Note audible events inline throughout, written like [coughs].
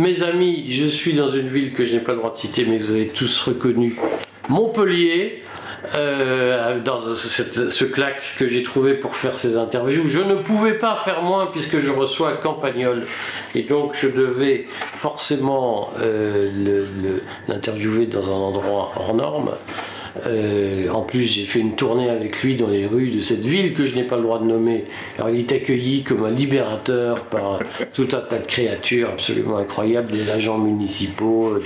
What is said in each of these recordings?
Mes amis, je suis dans une ville que je n'ai pas le droit de citer, mais vous avez tous reconnu, Montpellier. Euh, dans ce claque que j'ai trouvé pour faire ces interviews. Je ne pouvais pas faire moins puisque je reçois Campagnol et donc je devais forcément euh, l'interviewer dans un endroit hors norme. Euh, en plus, j'ai fait une tournée avec lui dans les rues de cette ville que je n'ai pas le droit de nommer. Alors, il est accueilli comme un libérateur par tout un tas de créatures absolument incroyables, des agents municipaux,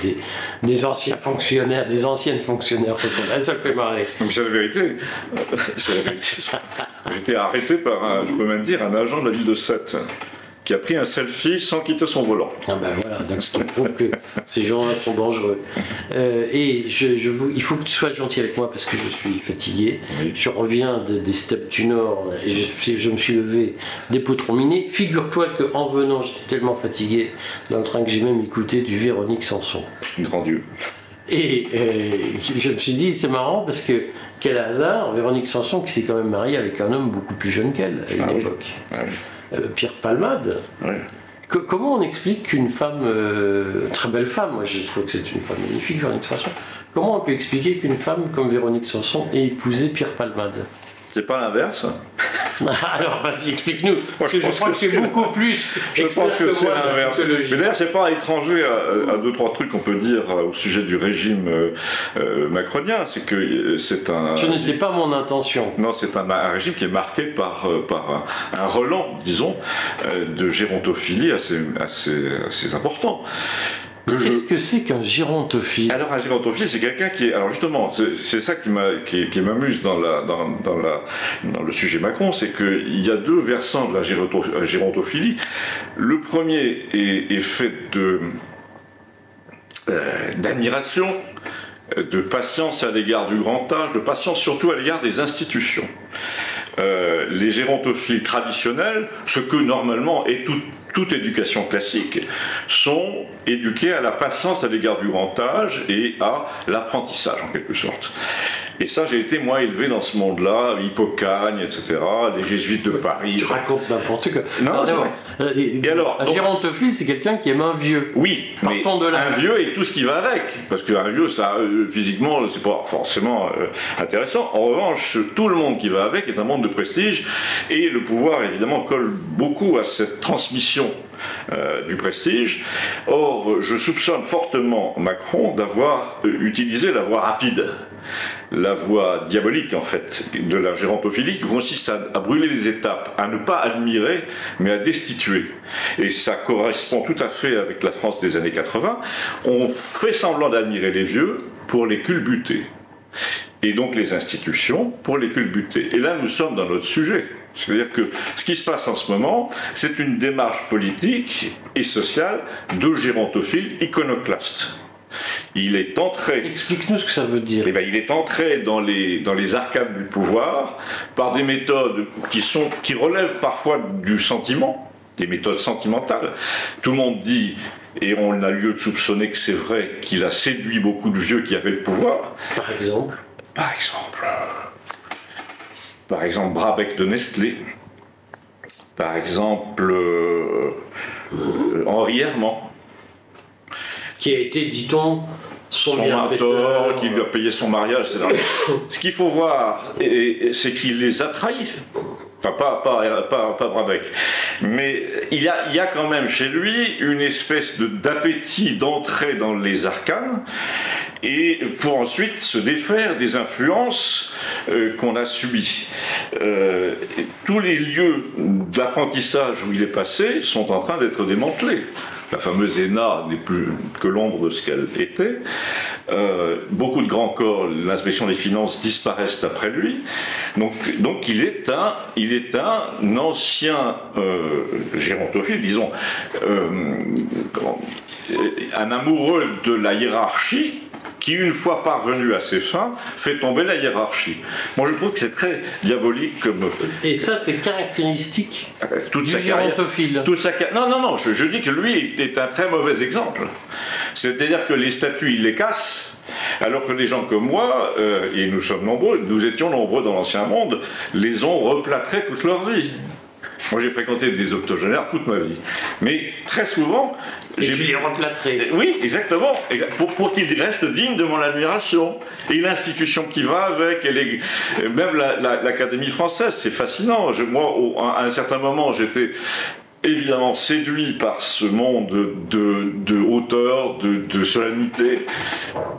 des, anciens fonctionnaires, des anciennes fonctionnaires. Ça me fait marrer. C'est la vérité. J'étais arrêté par, je peux même dire, un agent de la ville de Sète qui a pris un selfie sans quitter son volant. Ah ben voilà, donc qui prouve que ces gens-là sont dangereux. Euh, et je, je vous, il faut que tu sois gentil avec moi parce que je suis fatigué. Oui. Je reviens de- des steppes du Nord et je, me suis levé des poutres minées. Figure-toi qu'en venant, j'étais tellement fatigué dans le train que j'ai même écouté du Véronique Sanson. Grand Dieu. Et euh, je me suis dit, c'est marrant parce que quel hasard, Véronique Sanson qui s'est quand même mariée avec un homme beaucoup plus jeune qu'elle à une Ah oui. époque. Ah oui. Euh, Pierre Palmade. Ouais. Comment on explique qu'une femme, euh, très belle femme, moi je trouve que c'est une femme magnifique, Véronique Sanson, comment on peut expliquer qu'une femme comme Véronique Sanson ait épousé Pierre Palmade? C'est pas l'inverse [laughs] Alors vas-y, explique-nous, parce que je pense crois que que c'est beaucoup [laughs] plus. Je pense que c'est l'inverse. Mais d'ailleurs, c'est pas étranger à, à deux, trois trucs qu'on peut dire euh, au sujet du régime euh, euh, macronien. C'est que c'est un. Ce n'était pas mon intention. Non, c'est un, un régime qui est marqué par, par un, un relan, disons, de gérontophilie assez, assez, assez important. Je- Qu'est-ce que c'est qu'un gérontophile Alors un gérontophile, c'est quelqu'un qui est. Alors justement, c'est ça qui m'a- qui, qui m'amuse dans, la, dans, dans, la, dans le sujet Macron, c'est qu'il y a deux versants de la géronto- euh, gérontophilie. Le premier est, est fait de euh, d'admiration, euh, de patience à l'égard du grand âge, de patience surtout à l'égard des institutions. Euh, les gérontophiles traditionnels, ce que normalement est tout- toute éducation classique, sont éduqués à la patience à l'égard du grand âge et à l'apprentissage en quelque sorte. Et ça, j'ai été moi élevé dans ce monde-là, Hippocagne, etc., les jésuites de Paris. Tu racontes n'importe quoi. Non, Alors, c'est d'abord, euh, Et alors, Un gérontophile, c'est quelqu'un qui aime un vieux. Oui, mais de là. un vieux et tout ce qui va avec. Parce qu'un vieux, ça, euh, physiquement, c'est pas forcément euh, intéressant. En revanche, tout le monde qui va avec est un monde de prestige. Et le pouvoir, évidemment, colle beaucoup à cette transmission euh, du prestige. Or, je soupçonne fortement Macron d'avoir euh, utilisé la voie rapide. La voie diabolique, en fait, de la gérontophilie, qui consiste à brûler les étapes, à ne pas admirer, mais à destituer. Et ça correspond tout à fait avec la France des années 80. On fait semblant d'admirer les vieux pour les culbuter. Et donc les institutions pour les culbuter. Et là, nous sommes dans notre sujet. C'est-à-dire que ce qui se passe en ce moment, c'est une démarche politique et sociale de gérontophile iconoclaste. Il est entré Explique-nous ce que ça veut dire. eh ben, il est entré dans les, dans les arcades du pouvoir par des méthodes qui, sont, qui relèvent parfois du sentiment, des méthodes sentimentales. Tout le monde dit, et on a lieu de soupçonner que c'est vrai, qu'il a séduit beaucoup de vieux qui avaient le pouvoir. Par exemple, Par exemple, par exemple Brabec de Nestlé, par exemple euh, euh, Henri Herman, qui a été, dit-on, son, son mentor, qui lui a payé son mariage, etc. [coughs] Ce qu'il faut voir, c'est qu'il les a trahis. Enfin, pas, pas, pas, pas Brabec. Mais il y, a, il y a quand même chez lui une espèce de- d'appétit d'entrer dans les arcanes et pour ensuite se défaire des influences euh, qu'on a subies. Euh, tous les lieux d'apprentissage où il est passé sont en train d'être démantelés. La fameuse ENA n'est plus que l'ombre de ce qu'elle était. Euh, beaucoup de grands corps, l'inspection des finances disparaissent après lui. Donc, donc il, est un, il est un ancien euh, gérontophile, disons, euh, euh, un amoureux de la hiérarchie qui, une fois parvenu à ses fins, fait tomber la hiérarchie. Moi, je trouve que c'est très diabolique comme Et ça, c'est caractéristique toute du sa carrière. gérontophile. Toute sa car- Non, non, non, je, je dis que lui est un très mauvais exemple. C'est-à-dire que les statuts, il les casse, alors que les gens comme moi, euh, et nous sommes nombreux, nous étions nombreux dans l'ancien monde, les ont replâtrés toute leur vie. Moi, j'ai fréquenté des octogénaires toute ma vie. Mais très souvent, j'ai vu les. Oui, exactement. Pour, pour qu'ils restent dignes de mon admiration. Et l'institution qui va avec, et les, même l'Académie française, c'est fascinant. moi, à un certain moment, j'étais évidemment séduit par ce monde de, de hauteur, de, solennité.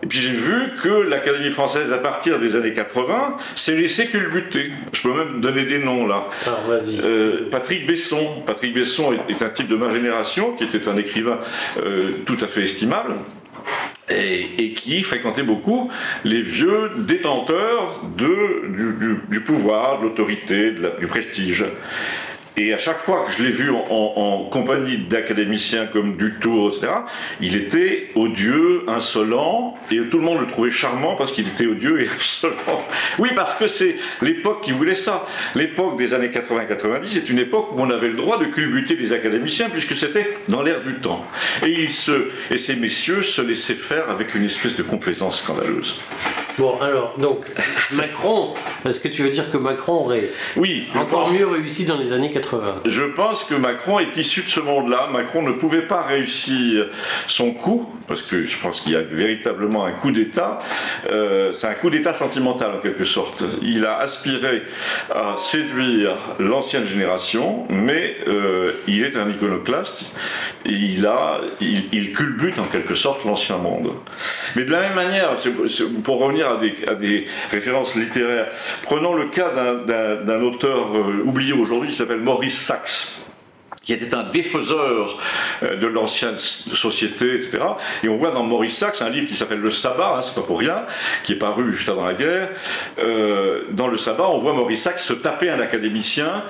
Et puis j'ai vu que l'Académie française, à partir des années 80, s'est laissée culbuter. Je peux même donner des noms là. Ah, euh, Patrick Besson. Patrick Besson est, un type de ma génération, qui était un écrivain euh, tout à fait estimable. Et, qui fréquentait beaucoup les vieux détenteurs de, du, du pouvoir, de l'autorité, du prestige. Et à chaque fois que je l'ai vu en, compagnie d'académiciens comme Dutour, etc., il était odieux, insolent, et tout le monde le trouvait charmant parce qu'il était odieux et [laughs] insolent. Oui, parce que c'est l'époque qui voulait ça. L'époque des années 80-90 c'est une époque où on avait le droit de culbuter les académiciens puisque c'était dans l'air du temps. Et, se, et ces messieurs se laissaient faire avec une espèce de complaisance scandaleuse. Bon, alors, donc, Macron, est-ce que tu veux dire que Macron aurait oui, encore mieux réussi dans les années 80 Je pense que Macron est issu de ce monde-là. Macron ne pouvait pas réussir son coup, parce que je pense qu'il y a véritablement un coup d'État. Euh, c'est un coup d'État sentimental, en quelque sorte. Il a aspiré à séduire l'ancienne génération, mais euh, il est un iconoclaste. Et il, a, il, il culbute, en quelque sorte, l'ancien monde. Mais de la même manière, pour revenir à des, références littéraires. Prenons le cas d'un auteur euh, oublié aujourd'hui qui s'appelle Maurice Sachs qui était un défaiseur euh, de l'ancienne société, etc. Et on voit dans Maurice Sachs un livre qui s'appelle Le Sabbat, hein, c'est pas pour rien, qui est paru juste avant la guerre. Euh, dans Le Sabbat, on voit Maurice Sachs se taper un académicien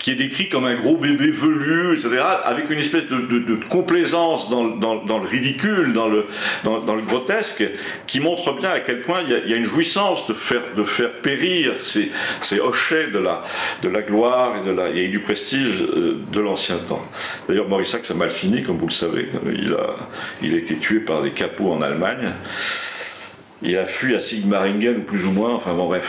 qui est décrit comme un gros bébé velu, etc., avec une espèce de, complaisance dans, le ridicule, dans le, dans, le grotesque, qui montre bien à quel point il y a, une jouissance de faire, de faire périr ces, ces hochets de la, de la gloire et, de la, et du prestige euh, de l'ancien D'ailleurs, Maurice Sachs a mal fini, comme vous le savez. Il a, il a été tué par des capots en Allemagne. Il a fui à Sigmaringen, plus ou moins, enfin bon, bref.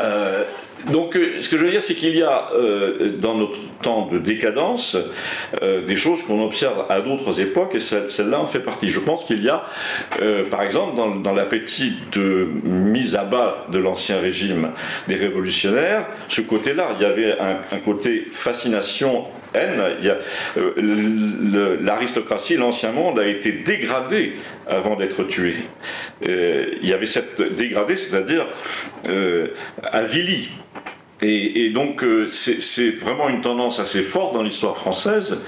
Euh, donc, euh, ce que je veux dire, c'est qu'il y a euh, dans notre temps de décadence des choses qu'on observe à d'autres époques, et celle-là en fait partie. Je pense qu'il y a, par exemple, dans, l'appétit de mise à bas de l'ancien régime des révolutionnaires, ce côté-là, il y avait un côté fascination euh, l'aristocratie, l'ancien monde a été dégradé avant d'être tué. Euh, il y avait cette dégradé, c'est-à-dire euh. Et, donc c'est vraiment une tendance assez forte dans l'histoire française,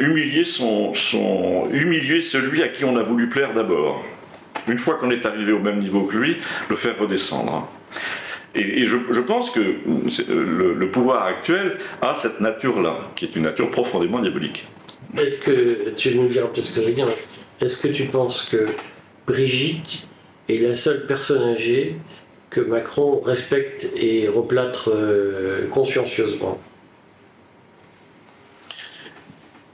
humilier, son, humilier celui à qui on a voulu plaire d'abord. Une fois qu'on est arrivé au même niveau que lui, le faire redescendre. Et, je, pense que euh, le, pouvoir actuel a cette nature-là, qui est une nature profondément diabolique. Est-ce que, tu nous diras peut-être ce que je veux est-ce que tu penses que Brigitte est la seule personne âgée que Macron respecte et replâtre euh, consciencieusement?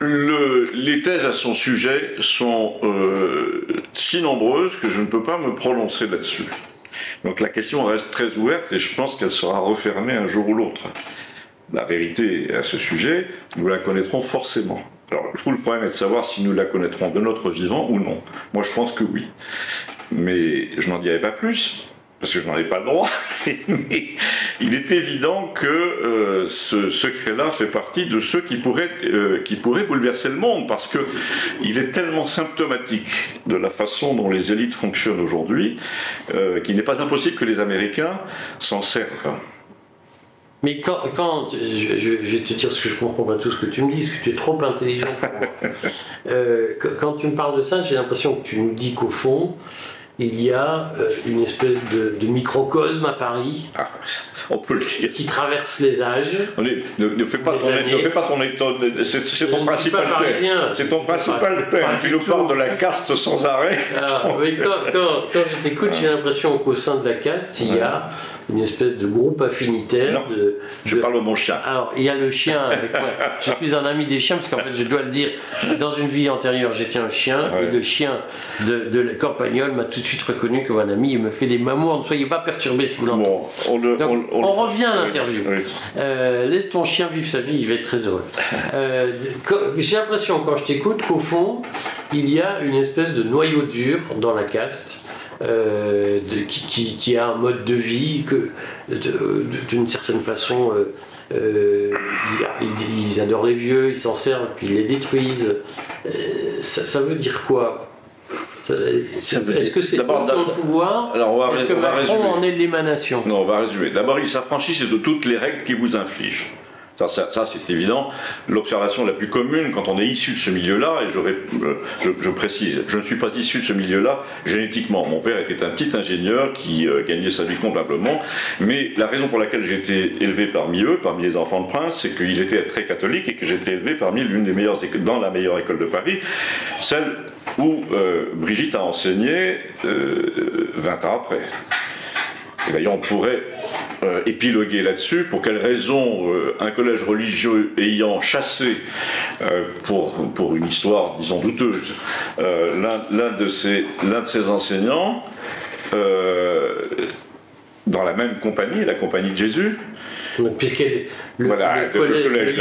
Les thèses à son sujet sont euh, si nombreuses que je ne peux pas me prononcer là-dessus. Donc la question reste très ouverte et je pense qu'elle sera refermée un jour ou l'autre. La vérité à ce sujet, nous la connaîtrons forcément. Alors le problème est de savoir si nous la connaîtrons de notre vivant ou non. Moi je pense que oui. Mais je n'en dirai pas plus parce que je n'en ai pas le droit, [laughs] mais il est évident que euh, ce secret-là fait partie de ceux qui pourraient, euh, qui pourraient bouleverser le monde, parce qu'il est tellement symptomatique de la façon dont les élites fonctionnent aujourd'hui, euh, qu'il n'est pas impossible que les Américains s'en servent. Mais quand, quand je, vais te dire ce que je comprends pas tout ce que tu me dis, parce que tu es trop intelligent pour moi. [laughs] quand tu me parles de ça, j'ai l'impression que tu nous dis qu'au fond, il y a euh, une espèce de, microcosme à Paris. Ah, on peut le dire. Qui traverse les âges. ne, fais pas ton, ne, fais pas ton, c'est ton principal thème. C'est ton principal thème. Tu nous parles de la caste sans arrêt. Ah, quand, quand, je t'écoute, j'ai l'impression qu'au sein de la caste, il y a une espèce de groupe affinitaire. de, je parle de mon chien. Alors, il y a le chien avec moi. je suis un ami des chiens parce qu'en fait, je dois le dire, dans une vie antérieure, j'étais un chien et le chien de, de la campagnole m'a tout de suite reconnu comme un ami. Il me fait des mamours. Ne soyez pas perturbés si vous l'entendez. Bon, on, le- Donc, on- on on le- revient à l'interview. oui. Euh, laisse ton chien vivre sa vie, il va être très heureux. [laughs] Euh, J'ai l'impression, quand je t'écoute, qu'au fond, il y a une espèce de noyau dur dans la caste. Euh, de- qui, qui- qui a un mode de vie que d'une certaine façon euh, euh, ils, adorent les vieux, ils s'en servent puis ils les détruisent. Ça, ça veut dire quoi? Est-ce que c'est d'abord, d'abord- pouvoir Alors on va, Est-ce que on va Macron résumer. en est l'émanation? Non, on va résumer. D'abord, ils s'affranchissent de toutes les règles qui vous infligent. Ça, ça, ça, c'est évident. L'observation la plus commune quand on est issu de ce milieu-là, et je, euh, précise, je ne suis pas issu de ce milieu-là génétiquement. Mon père était un petit ingénieur qui euh, gagnait sa vie convenablement, mais la raison pour laquelle j'ai été élevé parmi eux, parmi les enfants de prince, c'est qu'il était très catholique et que j'étais élevé parmi l'une des meilleures dans la meilleure école de Paris, celle où euh, Brigitte a enseigné euh, 20 ans après. D'ailleurs, on pourrait euh, épiloguer là-dessus. Pour quelle raison euh, un collège religieux ayant chassé, euh, pour, une histoire, disons, douteuse, l'un- de, de ses enseignants, dans la même compagnie, la compagnie de Jésus, Puisque le, Voilà, le collège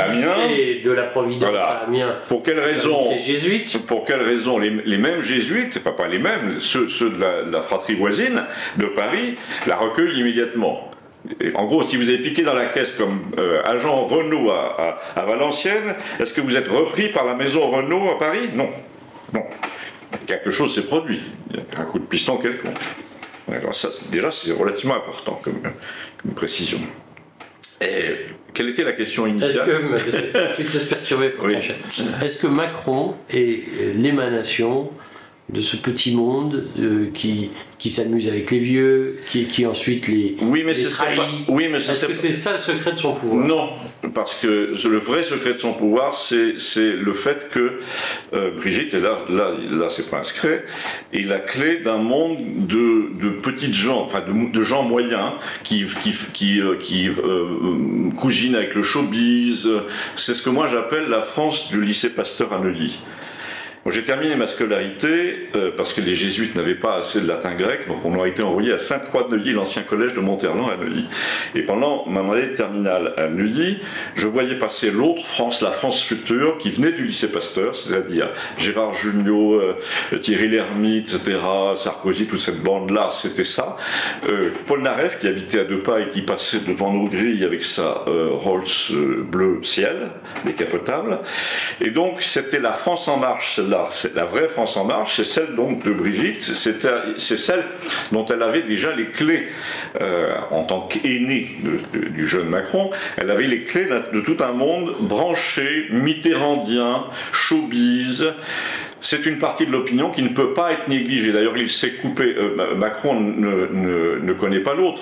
de la Providence Voilà. à Amiens, pour quelle raison jésuite. Pour quelle raison les, les mêmes jésuites, enfin pas les mêmes, ceux, ceux de, la, de la fratrie voisine de Paris, la recueillent immédiatement en gros, si vous avez piqué dans la caisse comme euh, agent Renault à, à- à Valenciennes, est-ce que vous êtes repris par la maison Renault à Paris? Non. Non. Quelque chose s'est produit. Un coup de piston quelconque. Ça, déjà, c'est relativement important comme, comme précision. Et quelle était la question Est-ce initiale parce que tu te pour Oui. Est-ce que Macron est l'émanation de ce petit monde euh, qui, qui s'amuse avec les vieux, qui, qui ensuite les, Oui, mais les ce serait pas. trahit Oui, mais ce Est-ce que c'est ça le secret de son pouvoir? Non, parce que le vrai secret de son pouvoir, c'est c'est le fait que euh, Brigitte, et là, là, là c'est pas inscrit, est la clé d'un monde de, de petites gens, enfin de, de gens moyens qui, qui, qui, euh, qui euh, cousinent avec le showbiz. C'est ce que moi j'appelle la France du lycée Pasteur à Neuilly. J'ai terminé ma scolarité euh, parce que les jésuites n'avaient pas assez de latin grec, donc on a été envoyé à Sainte-Croix de Neuilly, l'ancien collège de Monterland à Neuilly. Et pendant ma année de terminale à Neuilly, je voyais passer l'autre France, la France future, qui venait du lycée Pasteur, c'est-à-dire Gérard Jugnot, euh, Thierry Lhermitte, etc., Sarkozy, toute cette bande-là, c'était ça. Euh, Paul Naref, qui habitait à deux pas et qui passait devant nos grilles avec sa euh, Rolls euh, bleu ciel, décapotable. Et donc, c'était la France en marche, la vraie France en marche, c'est celle donc de Brigitte, c'est celle dont elle avait déjà les clés euh, en tant qu'aînée du jeune Macron. Elle avait les clés de tout un monde branché, mitterrandien, showbiz. C'est une partie de l'opinion qui ne peut pas être négligée. D'ailleurs, il s'est coupé. euh, Ma- Macron ne, connaît pas l'autre.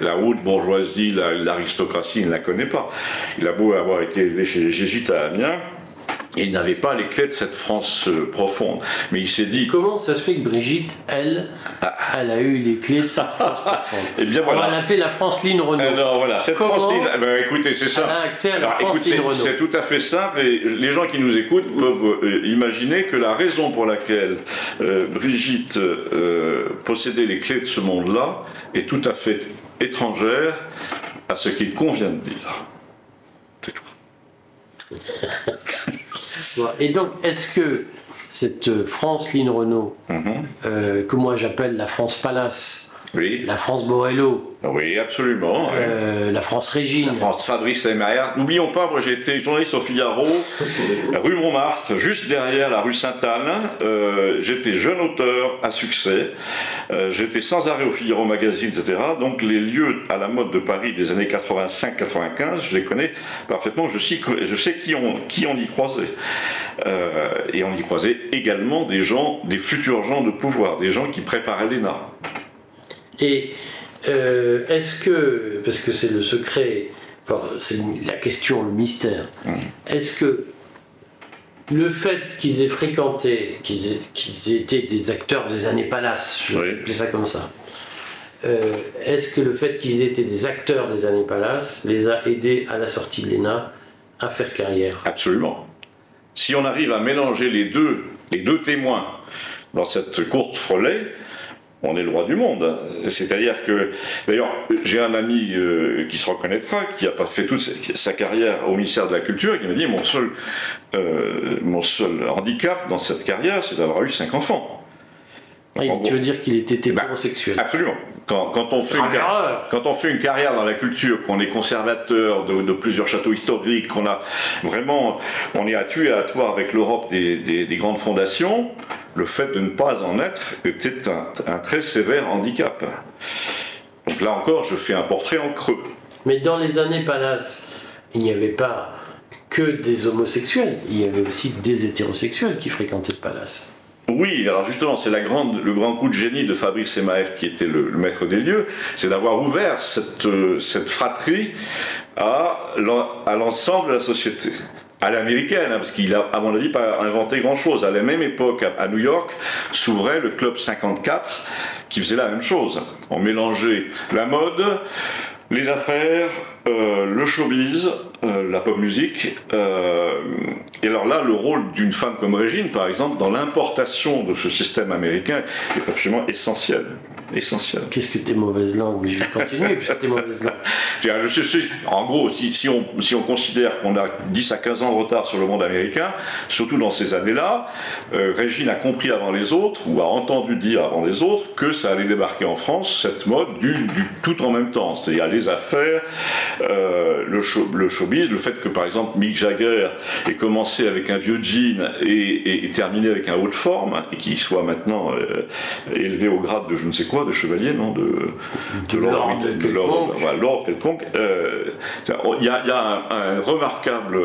La, haute bourgeoisie, la- l'aristocratie, il ne la connaît pas. Il a beau avoir été élevé chez les jésuites à Amiens, il n'avait pas les clés de cette France euh, profonde. Mais il s'est dit, Comment ça se fait que Brigitte, elle, elle a eu les clés de cette France profonde [laughs] eh bien On va l'appeler la France Line Renault. Alors voilà, cette Comment France libre, eh ben, écoutez, c'est ça. Elle a accès à la Alors, France écoute, c'est- Line Renault. c'est tout à fait simple et les gens qui nous écoutent peuvent euh, imaginer que la raison pour laquelle euh, Brigitte euh, possédait les clés de ce monde-là est tout à fait étrangère à ce qu'il convient de dire. C'est tout. [laughs] Et donc, est-ce que cette euh, France Line Renault, Mhm. euh, que moi j'appelle la France Palace, Oui, la France Borello, oui, absolument. euh, la France Régine, France Fabrice Maillard. N'oublions pas, moi j'ai été journaliste au Figaro, [laughs] rue Montmartre, juste derrière la rue Sainte-Anne. Euh, j'étais jeune auteur à succès. Euh, j'étais sans arrêt au Figaro Magazine, etc. Donc les lieux à la mode de Paris des années 85-95, je les connais parfaitement. Je sais, je sais qui, on, qui on y croisait. Et on y croisait également des gens, des futurs gens de pouvoir, des gens qui préparaient l'ENA. Et euh, est-ce que, parce que c'est le secret, enfin, c'est la question, le mystère, Mm. est-ce que le fait qu'ils aient fréquenté, qu'ils aient- qu'ils étaient des acteurs des années Palace, je vais appeler ça comme ça, euh, est-ce que le fait qu'ils étaient des acteurs des années Palace les a aidés à la sortie de l'ENA à faire carrière? Absolument. Si on arrive à mélanger les deux, les deux témoins dans cette course relais, on est le roi du monde. C'est-à-dire que, d'ailleurs, j'ai un ami euh, qui se reconnaîtra, qui a pas fait toute sa carrière au ministère de la Culture, et qui m'a dit mon seul, euh, mon seul handicap dans cette carrière, c'est d'avoir eu cinq enfants. tu veux dire qu'il était bah, hétérosexuel Absolument. Quand, on fait une, quand on fait une carrière dans la culture, qu'on est conservateur de, plusieurs châteaux historiques, qu'on a vraiment, on est à tuer à toi avec l'Europe des, des grandes fondations, le fait de ne pas en être était un, très sévère handicap. Donc là encore, je fais un portrait en creux. Mais dans les années Palace, il n'y avait pas que des homosexuels, il y avait aussi des hétérosexuels qui fréquentaient le Palace. Oui, alors justement, c'est le grand coup de génie de Fabrice Emaer, qui était le, maître des lieux, c'est d'avoir ouvert cette, euh, fratrie à l'ensemble de la société à l'américaine, hein, parce qu'il a, à mon avis, pas inventé grand-chose. À la même époque, à New York, s'ouvrait le Club 54, qui faisait la même chose. On mélangeait la mode, les affaires, euh, le showbiz, euh, la pop musique. Euh, et alors là, le rôle d'une femme comme Régine, par exemple, dans l'importation de ce système américain est absolument essentiel essentiel. Qu'est-ce que tes mauvaises langues Mais je vais continuer puisque tes mauvaises langues. [laughs] En gros, si, on, si on considère qu'on a 10 à 15 ans de retard sur le monde américain, surtout dans ces années-là, euh, Régine a compris avant les autres, ou a entendu dire avant les autres, que ça allait débarquer en France, cette mode du, tout en même temps. C'est-à-dire les affaires, euh, le, le, showbiz, le fait que par exemple Mick Jagger ait commencé avec un vieux jean et, et, terminé avec un haut de forme, et qu'il soit maintenant euh, élevé au grade de je ne sais quoi de chevalier, non De, de, Lord, quelconque. Euh, il y a, un, remarquable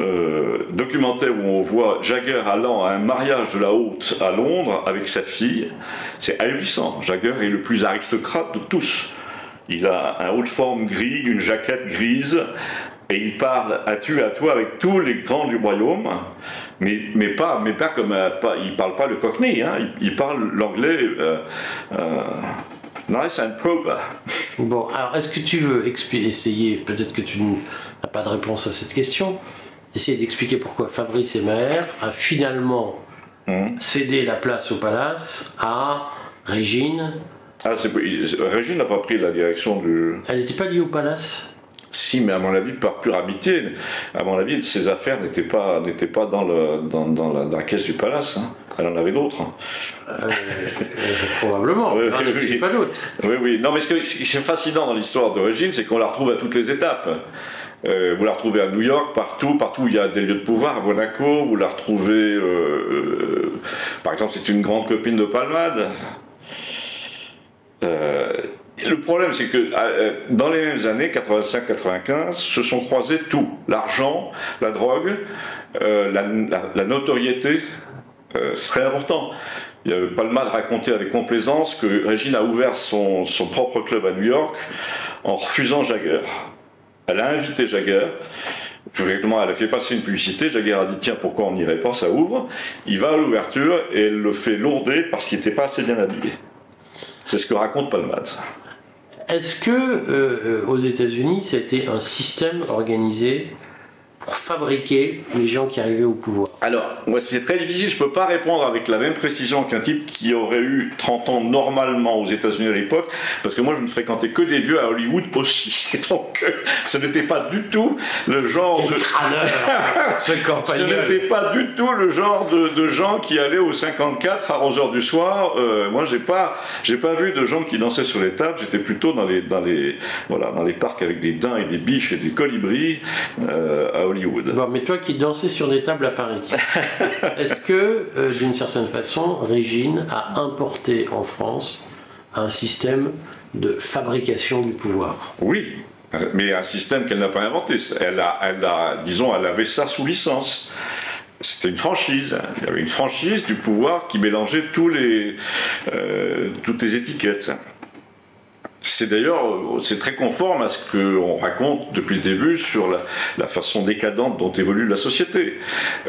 euh, documentaire où on voit Jagger allant à un mariage de la haute à Londres avec sa fille. C'est ahurissant. Jagger est le plus aristocrate de tous. Il a un haut de forme gris, une jaquette grise, et il parle à tu à toi avec tous les grands du royaume, mais, mais pas, mais pas comme pas, il parle pas le cockney, hein, il, parle l'anglais euh, euh, nice and proper. Bon, alors est-ce que tu veux essayer, peut-être que tu n'as pas de réponse à cette question, essayer d'expliquer pourquoi Fabrice Emaer a finalement hmm. cédé la place au palace à Régine? Ah, Régine n'a pas pris la direction du. Elle n'était pas liée au palace? Si, mais à mon avis, par pure amitié, à mon avis, ses affaires n'étaient pas, n'étaient pas dans, le, dans, dans, la, caisse du palace. Hein. Elle en avait d'autres. Euh, euh, probablement. [laughs] oui, oui, pas d'autres. Oui, oui. Non, mais ce qui est fascinant dans l'histoire d'origine, c'est qu'on la retrouve à toutes les étapes. Euh, vous la retrouvez à New York, partout, partout où il y a des lieux de pouvoir, à Monaco, vous la retrouvez, par exemple, c'est une grande copine de Palmade. Le problème, c'est que euh, dans les mêmes années, 85-95, se sont croisés tout. L'argent, la drogue, euh, la, notoriété, euh, c'est très important. Il n'y pas le de raconter avec complaisance que Régine a ouvert son, propre club à New York en refusant Jagger. Elle a invité Jagger. elle a fait passer une publicité. Jagger a dit Tiens, pourquoi on n'irait pas? Ça ouvre. Il va à l'ouverture et elle le fait lourder parce qu'il n'était pas assez bien habillé. C'est ce que raconte Palmade. Est-ce que euh, euh, aux États-Unis, c'était un système organisé pour fabriquer les gens qui arrivaient au pouvoir Alors, moi, c'est très difficile. Je ne peux pas répondre avec la même précision qu'un type qui aurait eu 30 ans normalement aux États-Unis à l'époque, parce que moi, je ne fréquentais que des vieux à Hollywood aussi. [laughs] Donc, euh, ce n'était pas du tout le genre de. [laughs] ce ce n'était pas du tout le genre de, gens qui allaient au 54 à 11h du soir. Euh, moi, j'ai pas, j'ai pas vu de gens qui dansaient sur les tables. J'étais plutôt dans les, dans les, voilà, dans les parcs avec des daims et des biches et des colibris euh, à Bon, mais toi qui dansais sur des tables à Paris, [laughs] est-ce que, euh, d'une certaine façon, Régine a importé en France un système de fabrication du pouvoir? Oui, mais un système qu'elle n'a pas inventé. Elle a, elle a, disons, elle avait ça sous licence. C'était une franchise. Il y avait une franchise du pouvoir qui mélangeait tous les, euh, toutes les étiquettes. C'est d'ailleurs, c'est très conforme à ce qu'on raconte depuis le début sur la, façon décadente dont évolue la société.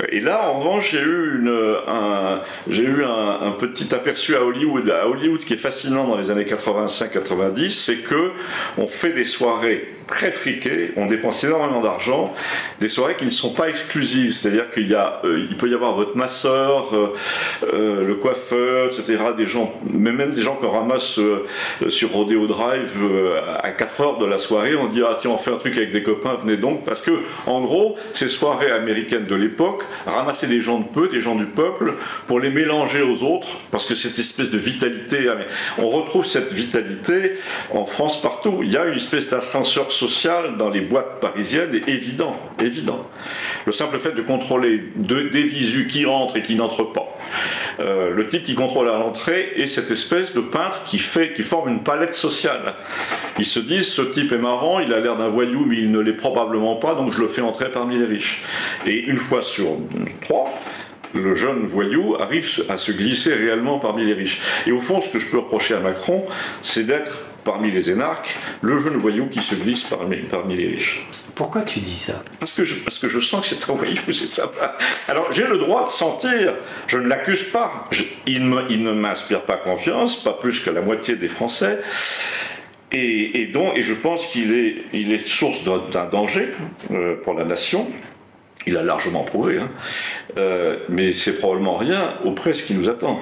Et là, en revanche, a eu une, un, j'ai eu un, petit aperçu à Hollywood. À Hollywood, qui est fascinant dans les années 85-90, c'est que on fait des soirées très friquées, on dépense énormément d'argent, des soirées qui ne sont pas exclusives, c'est-à-dire qu'il y a, euh, il peut y avoir votre masseur, euh, euh, le coiffeur, etc., des gens, mais même des gens qu'on ramasse sur Rodeo Drive à 4 heures de la soirée, on dit ah tiens on fait un truc avec des copains, venez donc, parce que en gros ces soirées américaines de l'époque ramassaient des gens de peu, des gens du peuple, pour les mélanger aux autres, parce que cette espèce de vitalité, on retrouve cette vitalité en France partout. Il y a une espèce d'ascenseur social dans les boîtes parisiennes est évident, évident. Le simple fait de contrôler deux, des visus qui rentrent et qui n'entrent pas. Euh, le type qui contrôle à l'entrée est cette espèce de peintre qui fait, qui forme une palette sociale. Ils se disent, ce type est marrant, il a l'air d'un voyou, mais il ne l'est probablement pas, donc je le fais entrer parmi les riches. Et une fois sur trois, le jeune voyou arrive à se glisser réellement parmi les riches. Et au fond, ce que je peux reprocher à Macron, c'est d'être parmi les énarques, le jeune voyou qui se glisse parmi, parmi les riches. Pourquoi tu dis ça parce que, je, parce que je sens que c'est un voyou, c'est sympa. Alors j'ai le droit de sentir, je ne l'accuse pas, il, ne m'inspire pas confiance, pas plus que la moitié des Français. Et, donc, et je pense qu'il est, il est source d'un danger euh, pour la nation. Il a largement prouvé, hein. euh, mais c'est probablement rien auprès de ce qui nous attend.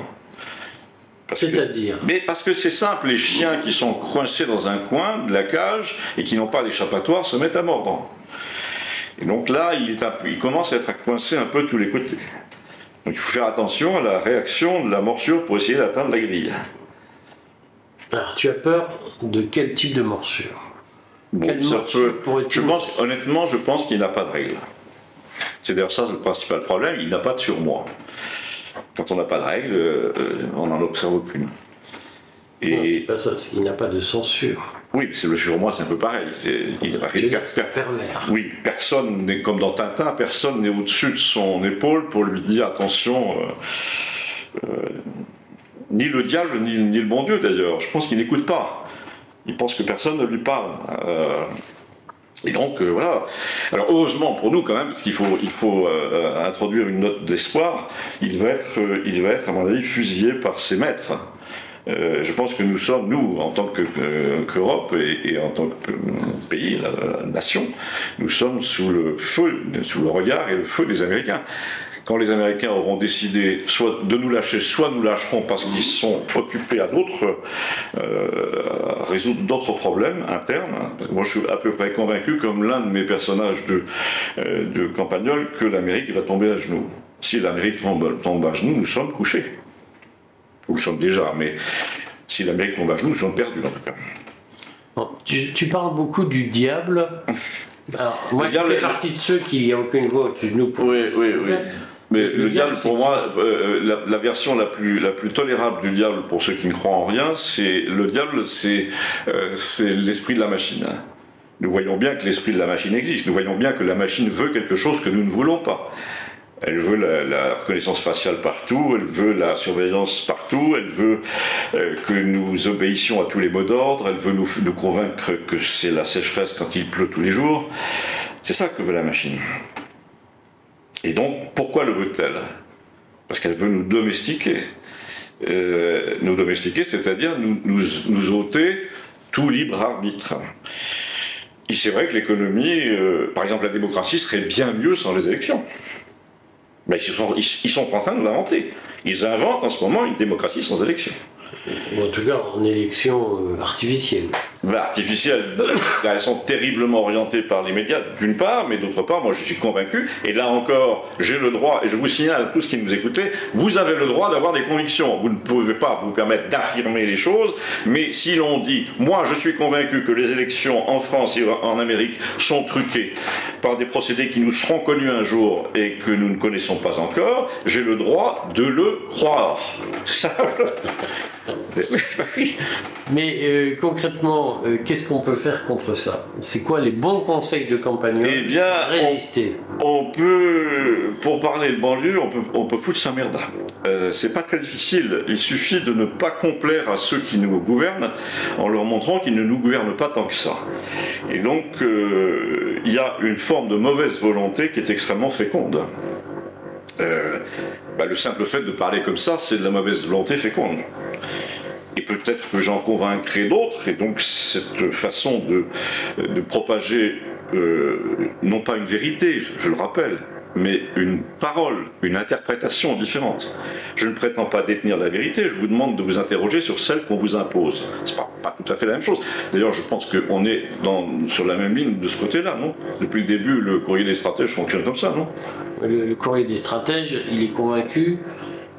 C'est-à-dire Mais parce que c'est simple, les chiens qui sont coincés dans un coin de la cage et qui n'ont pas d'échappatoire se mettent à mordre. Et donc là, il, il commence à être coincé un peu de tous les côtés. Donc il faut faire attention à la réaction de la morsure pour essayer d'atteindre la grille. Alors tu as peur de quel type de morsure? Quelle morsure je pense, Honnêtement, je pense qu'il n'a pas de règle. C'est d'ailleurs ça le principal problème, il n'a pas de surmoi. Quand on n'a pas de règle, euh, on n'en observe aucune. Et c'est pas ça, il n'a pas de censure. Oui, c'est le sur moi, c'est un peu pareil. il pervers. Oui, personne n'est comme dans Tintin, personne n'est au-dessus de son épaule pour lui dire attention. Euh, euh, ni le diable, ni, ni, le bon Dieu d'ailleurs. Je pense qu'il n'écoute pas. Il pense que personne ne lui parle. Et donc, euh, voilà. Alors, heureusement pour nous, quand même, parce qu'il faut, euh, introduire une note d'espoir, il, va être, euh, il va être, à mon avis, fusillé par ses maîtres. je pense que nous sommes, nous, en tant qu'Europe et, en tant que pays, la, nation, nous sommes sous le feu, sous le regard et le feu des Américains quand les Américains auront décidé soit de nous lâcher, soit nous lâcherons parce qu'ils sont occupés à d'autres, euh, résoudre d'autres problèmes internes. Moi, je suis à peu près convaincu, comme l'un de mes personnages de, euh, de Campagnol, que l'Amérique va tomber à genoux. Si l'Amérique tombe, tombe, à genoux, nous sommes couchés. Nous le sommes déjà, mais si l'Amérique tombe à genoux, nous sommes perdus en tout cas. tu, parles beaucoup du diable. Alors, moi, je fais partie de ceux qui n'ont aucune voix au-dessus de nous. Pour... Oui, oui, oui. Mais le, diable, pour moi, euh, euh, la, version la plus, la plus tolérable du diable, pour ceux qui ne croient en rien, c'est le diable, c'est euh, l'esprit de la machine. Nous voyons bien que l'esprit de la machine existe. Nous voyons bien que la machine veut quelque chose que nous ne voulons pas. Elle veut la, reconnaissance faciale partout, elle veut la surveillance partout, elle veut que nous obéissions à tous les mots d'ordre, elle veut nous, nous convaincre que c'est la sécheresse quand il pleut tous les jours. C'est ça que veut la machine. Et donc, pourquoi le veut-elle? Parce qu'elle veut nous domestiquer. Euh, nous domestiquer, c'est-à-dire nous, ôter tout libre arbitre. Et c'est vrai que l'économie, euh, par exemple la démocratie, serait bien mieux sans les élections. Mais ils sont, ils sont en train de l'inventer. Ils inventent en ce moment une démocratie sans élections en tout cas en élection euh, artificielle. Bah, artificielle, [coughs] elles sont terriblement orientées par les médias, d'une part, mais d'autre part, moi je suis convaincu, et là encore, j'ai le droit, et je vous signale à tous qui nous écoutez, vous avez le droit d'avoir des convictions. Vous ne pouvez pas vous permettre d'affirmer les choses, mais si l'on dit, moi je suis convaincu que les élections en France et en Amérique sont truquées par des procédés qui nous seront connus un jour et que nous ne connaissons pas encore, j'ai le droit de le croire. [laughs] Ça. Mais euh, concrètement, euh, qu'est-ce qu'on peut faire contre ça C'est quoi les bons conseils de campagne Eh bien, résister on, peut, pour parler de banlieue, on peut, on peut foutre sa merde. Euh, c'est pas très difficile. Il suffit de ne pas complaire à ceux qui nous gouvernent en leur montrant qu'ils ne nous gouvernent pas tant que ça. Et donc, il y a une forme de mauvaise volonté qui est extrêmement féconde. bah, le simple fait de parler comme ça, c'est de la mauvaise volonté féconde. Et peut-être que j'en convaincrai d'autres, et donc cette façon de, de propager, euh, non pas une vérité, je le rappelle, mais une parole, une interprétation différente. Je ne prétends pas détenir la vérité, je vous demande de vous interroger sur celle qu'on vous impose. C'est pas, pas tout à fait la même chose. D'ailleurs, je pense qu'on est dans, sur la même ligne de ce côté-là, non? Depuis le début, le courrier des stratèges fonctionne comme ça, non? Le, le courrier des stratèges, il est convaincu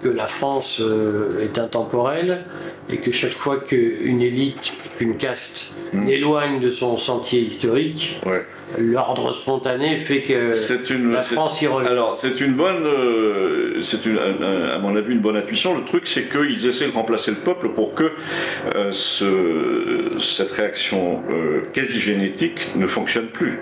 que la France euh, est intemporelle et que chaque fois qu'une élite, qu'une caste Mm. éloigne de son sentier historique, Ouais. l'ordre spontané fait que une. la France y revient. Alors, c'est une bonne, euh, c'est une, à à mon avis une bonne intuition. Le truc, c'est qu'ils essaient de remplacer le peuple pour que euh, ce- cette réaction euh, quasi génétique ne fonctionne plus.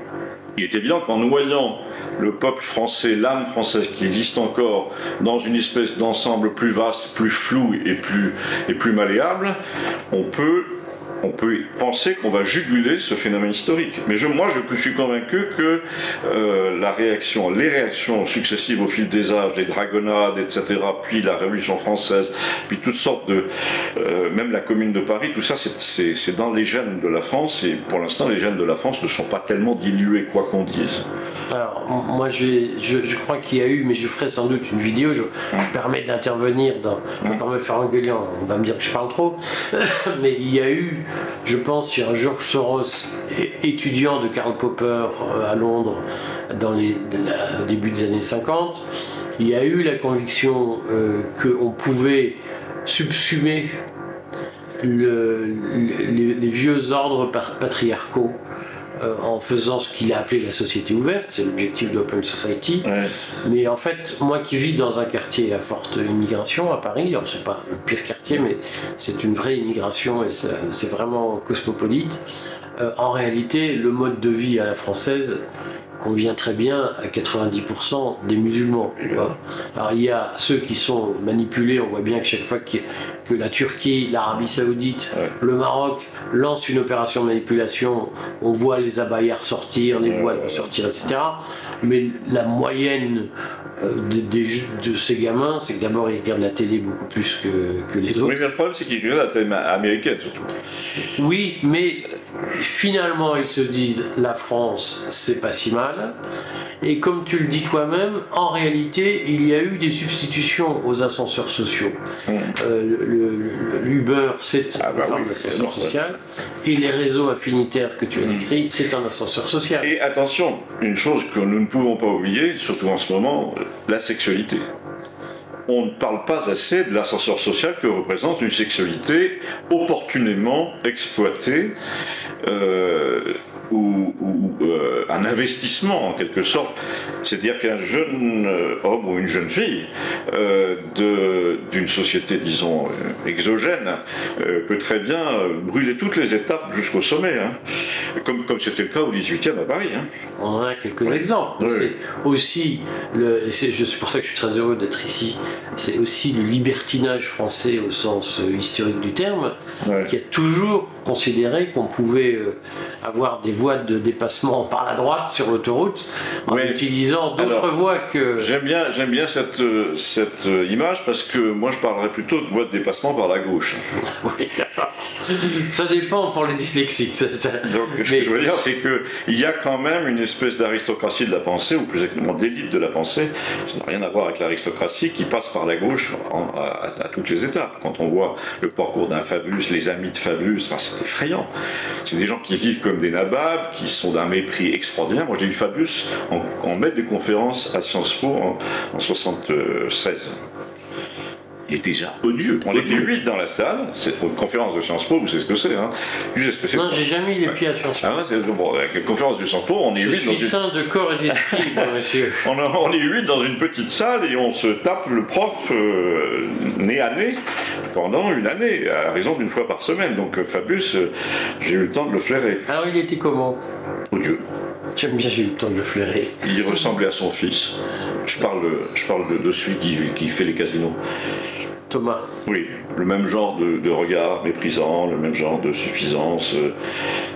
Il est évident qu'en noyant le peuple français, l'âme française qui existe encore dans une espèce d'ensemble plus vaste, plus flou et plus, et plus malléable, on peut on peut penser qu'on va juguler ce phénomène historique. Mais je, moi, je, suis convaincu que euh, la réaction, les réactions successives au fil des âges, les dragonnades, etc., puis la Révolution française, puis toutes sortes de, euh, même la Commune de Paris, tout ça, c'est- dans les gènes de la France. Et pour l'instant, les gènes de la France ne sont pas tellement dilués, quoi qu'on dise. Alors, moi, je, crois qu'il y a eu, mais je ferai sans doute une vidéo. Je, je me permets d'intervenir dans. Je vais pas me faire engueuler, on va me dire que je parle trop. [coughs] mais il y a eu, je pense, sur un George Soros, étudiant de Karl Popper euh, à Londres dans les, au début des années 50, il y a eu la conviction euh, qu'on pouvait subsumer le- le- les, vieux ordres patriarcaux euh, en faisant ce qu'il a appelé la société ouverte, c'est l'objectif de Open Society. Mais en fait, moi qui vis dans un quartier à forte immigration à Paris, alors c'est pas le pire quartier, mais c'est une vraie immigration et c'est vraiment cosmopolite. euh, en réalité, le mode de vie à la française convient très bien à 90% des musulmans. Alors il y a ceux qui sont manipulés, on voit bien que chaque fois que la Turquie, l'Arabie Saoudite, Ouais. le Maroc lancent une opération de manipulation, on voit les abayas ressortir, les voiles ressortir, etc. Mais la moyenne euh, de ces gamins, c'est que d'abord ils regardent la télé beaucoup plus que, que les autres. Oui, mais le problème, c'est qu'ils regardent la télé américaine surtout. Oui, mais finalement, ils se disent la France, c'est pas si mal. Et comme tu le dis toi-même, en réalité, il y a eu des substitutions aux ascenseurs sociaux. Mm. Euh, L'Uber, c'est Ah bah oui, énorme, ouais. social. Et les réseaux affinitaires que tu as Mm. décrits, c'est un ascenseur social. Et attention, une chose que nous ne pouvons pas oublier, surtout en ce moment, la sexualité. On ne parle pas assez de l'ascenseur social que représente une sexualité opportunément exploitée euh, ou, ou, euh, un investissement en quelque sorte. C'est-à-dire qu'un jeune euh, homme ou une jeune fille euh, d'une société, disons, euh, exogène euh, peut très bien brûler toutes les étapes jusqu'au sommet, hein. comme comme c'était le cas au 18e à Paris. hein. On en a quelques Oui. exemples. Oui. C'est aussi, le, c'est pour ça que je suis très heureux d'être ici, c'est aussi le libertinage français au sens historique du terme, Ouais. qui a toujours considéré qu'on pouvait avoir des voies de dépassement par la droite sur l'autoroute en Oui. utilisant d'autres voies que... J'aime bien, j'aime bien cette, euh, cette euh, image parce que moi je parlerais plutôt de voie de dépassement par la gauche. [laughs] ça dépend pour les dyslexiques. ça- ça- Donc ce que je veux dire, c'est que il y a quand même une espèce d'aristocratie de la pensée, ou plus exactement d'élite de la pensée, ça n'a rien à voir avec l'aristocratie, qui passe par la gauche en- à, à toutes les étapes. Quand on voit le parcours d'un Fabius, les amis de Fabius, enfin, c'est effrayant. C'est des gens qui vivent comme des qui sont d'un mépris extraordinaire. Moi j'ai eu Fabius en, en maître de conférence à Sciences Po en, en 76. Il était déjà odieux. On était huit dans la salle, c'est une conférence de Sciences Po, vous savez ce que c'est, hein Tu sais ce que c'est Non, j'ai jamais eu les pieds à Sciences Po. ah ouais, bon, la conférence du Sciences Po, on est Je huit dans une... sain de corps et d'esprit, [laughs] monsieur. On, a- on est huit dans une petite salle et on se tape le prof euh, nez à nez pendant une année, à raison d'une fois par semaine. Donc euh, Fabius, euh, j'ai eu le temps de le flairer. Alors il était comment? Oh Dieu, J'aime bien, j'ai eu le temps de le flairer. il ressemblait à son fils. Je parle, je parle de, de celui qui, qui fait les casinos. Thomas. Oui, le même genre de, regard méprisant, le même genre de suffisance.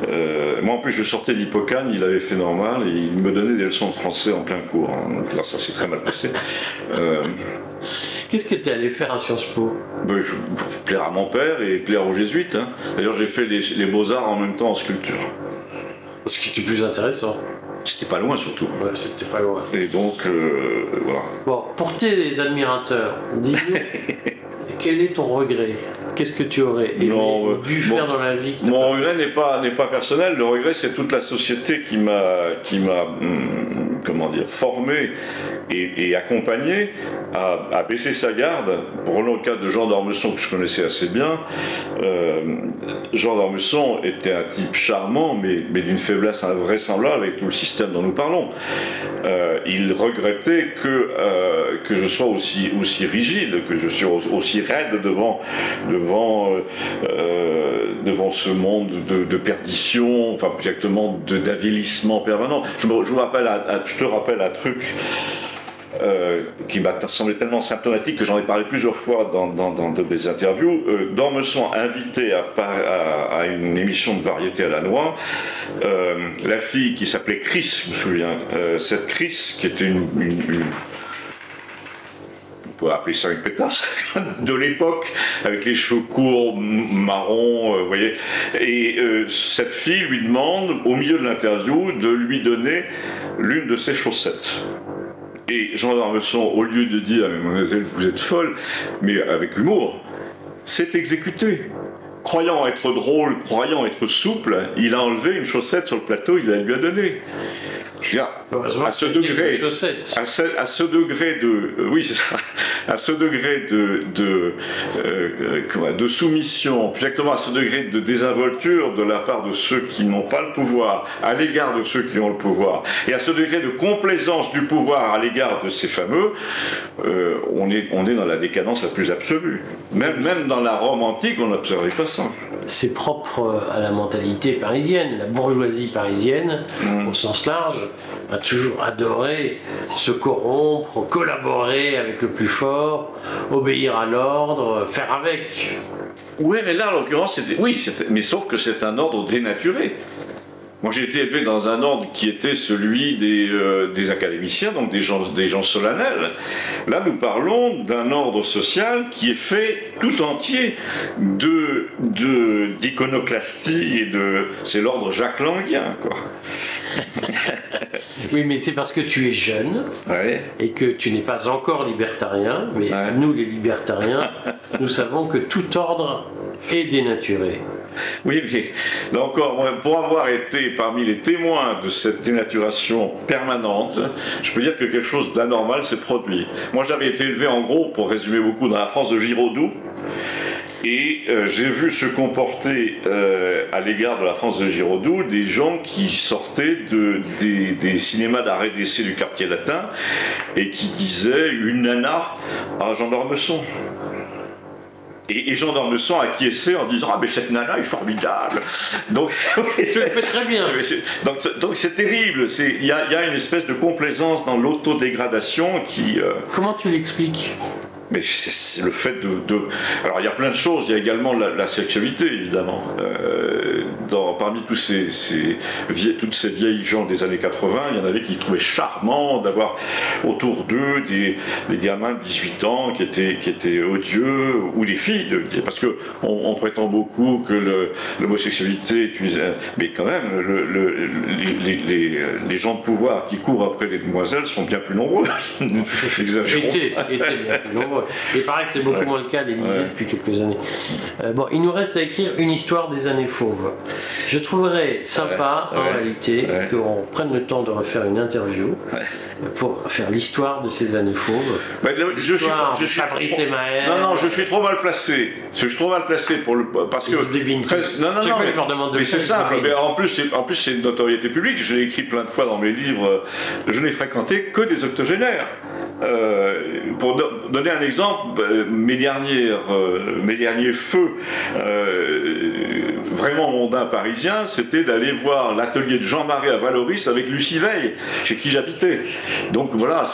Euh, moi, en plus, je sortais d'Hippocane, il avait fait normal, et il me donnait des leçons de français en plein cours. Hein. Donc là, ça s'est très mal passé. Euh, Qu'est-ce que tu es allé faire à Sciences Po? ben, je, Plaire à mon père et plaire aux jésuites. Hein. D'ailleurs, j'ai fait les, beaux-arts en même temps en sculpture. Ce qui était plus intéressant. C'était pas loin surtout. Ouais, c'était pas loin. Et donc, euh, voilà. Bon, pour tes admirateurs, dis-nous, [laughs] quel est ton regret? Qu'est-ce que tu aurais aimé euh, dû faire dans la vie Mon regret n'est pas, n'est pas personnel, le regret c'est toute la société qui m'a, qui m'a hum, comment dire, formé et, accompagné à, baisser sa garde. Pour le cas de Jean d'Ormesson, que je connaissais assez bien, euh, Jean d'Ormesson était un type charmant, mais, d'une faiblesse invraisemblable avec tout le système dont nous parlons. Euh, il regrettait que, euh, que je sois aussi, rigide, que je sois aussi raide devant, devant, devant ce monde de, perdition, enfin exactement d'avilissement permanent. Je te rappelle un truc euh, qui m'a semblé tellement symptomatique que j'en ai parlé plusieurs fois dans, des interviews. Euh, Dormesson invité à, à, une émission de variété à la noix, euh, la fille qui s'appelait Chris, je me souviens, euh, cette Chris qui était une, on peut appeler ça une pétasse, [laughs] de l'époque, avec les cheveux courts, marrons, vous voyez. Et cette fille lui demande, au milieu de l'interview, de lui donner l'une de ses chaussettes. Et Jean d'Armesson, au lieu de dire, mademoiselle, vous êtes folle, mais avec humour, s'est exécuté. Croyant être drôle, croyant être souple, il a enlevé une chaussette sur le plateau, il la lui a donnée à ce degré, à ce, degré de, euh, oui, [laughs] à ce degré de, de, euh, de soumission, exactement à ce degré de désinvolture de la part de ceux qui n'ont pas le pouvoir à l'égard de ceux qui ont le pouvoir, et à ce degré de complaisance du pouvoir à l'égard de ces fameux, euh, on, est, on est dans la décadence la plus absolue. Même, même dans la Rome antique, on n'observait pas ça. C'est propre à la mentalité parisienne, la bourgeoisie parisienne, mmh. au sens large a toujours adoré se corrompre, collaborer avec le plus fort, obéir à l'ordre, faire avec. Oui, mais là, en l'occurrence, c'était. Oui, mais sauf que c'est un ordre dénaturé. Moi, j'ai été élevé dans un ordre qui était celui des, euh, des académiciens, donc des gens, des gens solennels. Là, nous parlons d'un ordre social qui est fait tout entier de d'iconoclastie et de. C'est l'ordre Jacques Languien, quoi. oui, mais c'est parce que tu es jeune et que tu n'es pas encore libertarien, mais nous, les libertariens, nous savons que tout ordre est dénaturé. Oui, mais là encore, pour avoir été parmi les témoins de cette dénaturation permanente, je peux dire que quelque chose d'anormal s'est produit. Moi, j'avais été élevé en gros, pour résumer beaucoup, dans la France de Giraudoux. Et euh, j'ai vu se comporter euh, à l'égard de la France de Giraudoux des gens qui sortaient de, des, cinémas d'arrêt d'essai du quartier latin et qui disaient une nana à Jean d'Ormesson. Et, Jean d'Ormesson acquiesçait en disant Ah, mais cette nana est formidable Donc, [laughs] tu le fais très bien. [laughs] Donc, c'est terrible. Il y, a une espèce de complaisance dans l'autodégradation qui. Euh, Comment tu l'expliques? Mais c'est le fait de, Alors il y a plein de choses, il y a également la, sexualité évidemment. Euh, dans, parmi tous ces, toutes ces vieilles gens des années 80, il y en avait qui trouvaient charmant d'avoir autour d'eux des, gamins de 18 ans qui étaient, qui étaient odieux, ou des filles, de, parce qu'on on prétend beaucoup que l'homosexualité est Mais quand même, le, les, gens de pouvoir qui courent après les demoiselles sont bien plus nombreux. [laughs] Étaient, bien plus nombreux. Il paraît que c'est beaucoup moins le cas d'Élysée depuis quelques années. Euh, bon, il nous reste à écrire une histoire des années fauves. Je trouverais sympa, en réalité, qu'on prenne le temps de refaire une interview pour faire l'histoire de ces années fauves. je suis, je suis Fabrice Maël. Non, non, je suis trop mal placé. Je suis trop mal placé pour le parce que non, non, non, mais, c'est simple. Mais en plus, en plus, c'est une notoriété publique. Je l'ai écrit plein de fois dans mes livres. Je n'ai fréquenté que des octogénaires. Euh, pour donner un exemple, euh, mes, derniers, euh, mes derniers feux vraiment mondain parisien, c'était d'aller voir l'atelier de Jean-Marie à Valoris avec Lucie Veil, chez qui j'habitais. Donc voilà,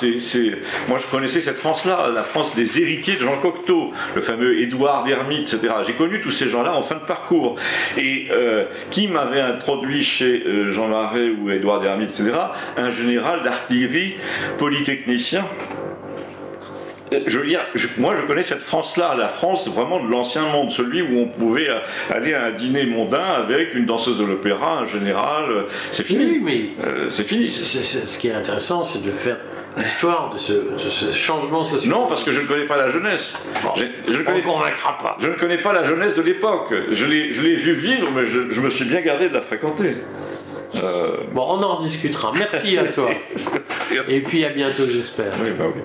moi je connaissais cette France-là, la France des héritiers de Jean Cocteau, le fameux Édouard Dermite, etc. J'ai connu tous ces gens-là en fin de parcours. Et euh, qui m'avait introduit chez euh, Jean Marais ou Édouard Dermite, etc., un général d'artillerie polytechnicien je veux dire, moi je connais cette France-là, la France vraiment de l'ancien monde, celui où on pouvait aller à un dîner mondain avec une danseuse de l'opéra, un général, c'est fini. Oui, mais Euh, c'est fini. ce qui est intéressant, c'est de faire l'histoire de ce, de ce changement social. Non, parce que je ne connais pas la jeunesse. Bon, J'ai- je, ne on connais, pas. je ne connais pas la jeunesse de l'époque. Je l'ai je vu vivre, mais je, je me suis bien gardé de la fréquenter. Euh, Bon, on en rediscutera. Merci à toi. [laughs] merci. Et puis à bientôt, j'espère. Oui, bah oui.